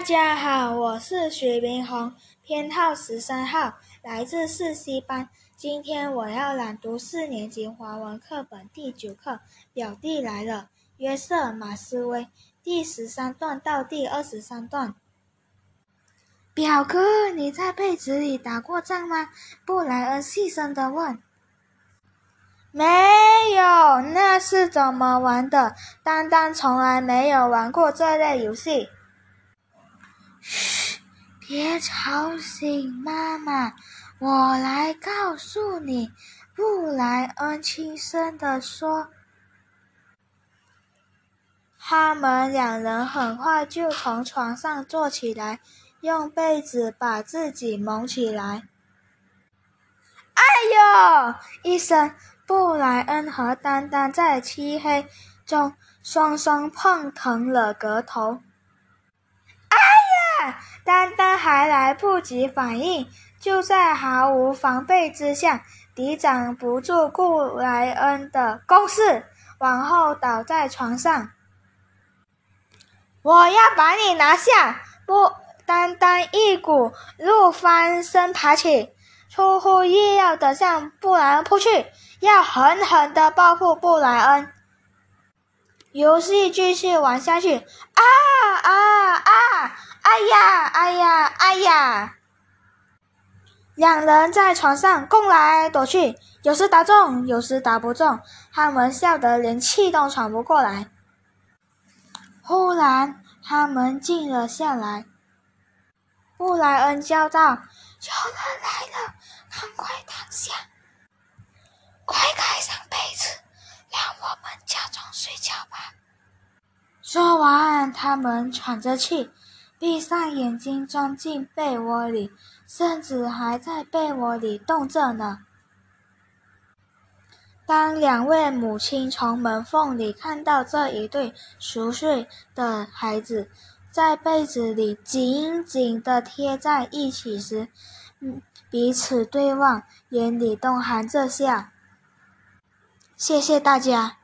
大家好，我是徐明宏，编号十三号，来自四 C 班。今天我要朗读四年级华文课本第九课《表弟来了》，约瑟·马斯威，第十三段到第二十三段。表哥，你在被子里打过仗吗？布莱恩细声地问。没有，那是怎么玩的？丹丹从来没有玩过这类游戏。嘘，别吵醒妈妈，我来告诉你。布莱恩轻声地说。他们两人很快就从床上坐起来，用被子把自己蒙起来。哎呦！一声。布莱恩和丹丹在漆黑中双双碰疼了额头。哎呀！丹丹还来不及反应，就在毫无防备之下，抵挡不住布莱恩的攻势，往后倒在床上。我要把你拿下！布丹丹一股怒翻身爬起。出乎意料的向布莱恩扑去，要狠狠的报复布莱恩。游戏继续玩下去，啊啊啊！哎呀哎呀哎呀！两人在床上攻来躲去，有时打中，有时打不中，他们笑得连气都喘不过来。忽然，他们静了下来。布莱恩叫道：“有人来了！”赶快躺下，快盖上被子，让我们假装睡觉吧。说完，他们喘着气，闭上眼睛，钻进被窝里，甚至还在被窝里动着呢。当两位母亲从门缝里看到这一对熟睡的孩子在被子里紧紧地贴在一起时，彼此对望，眼里都含着笑。谢谢大家。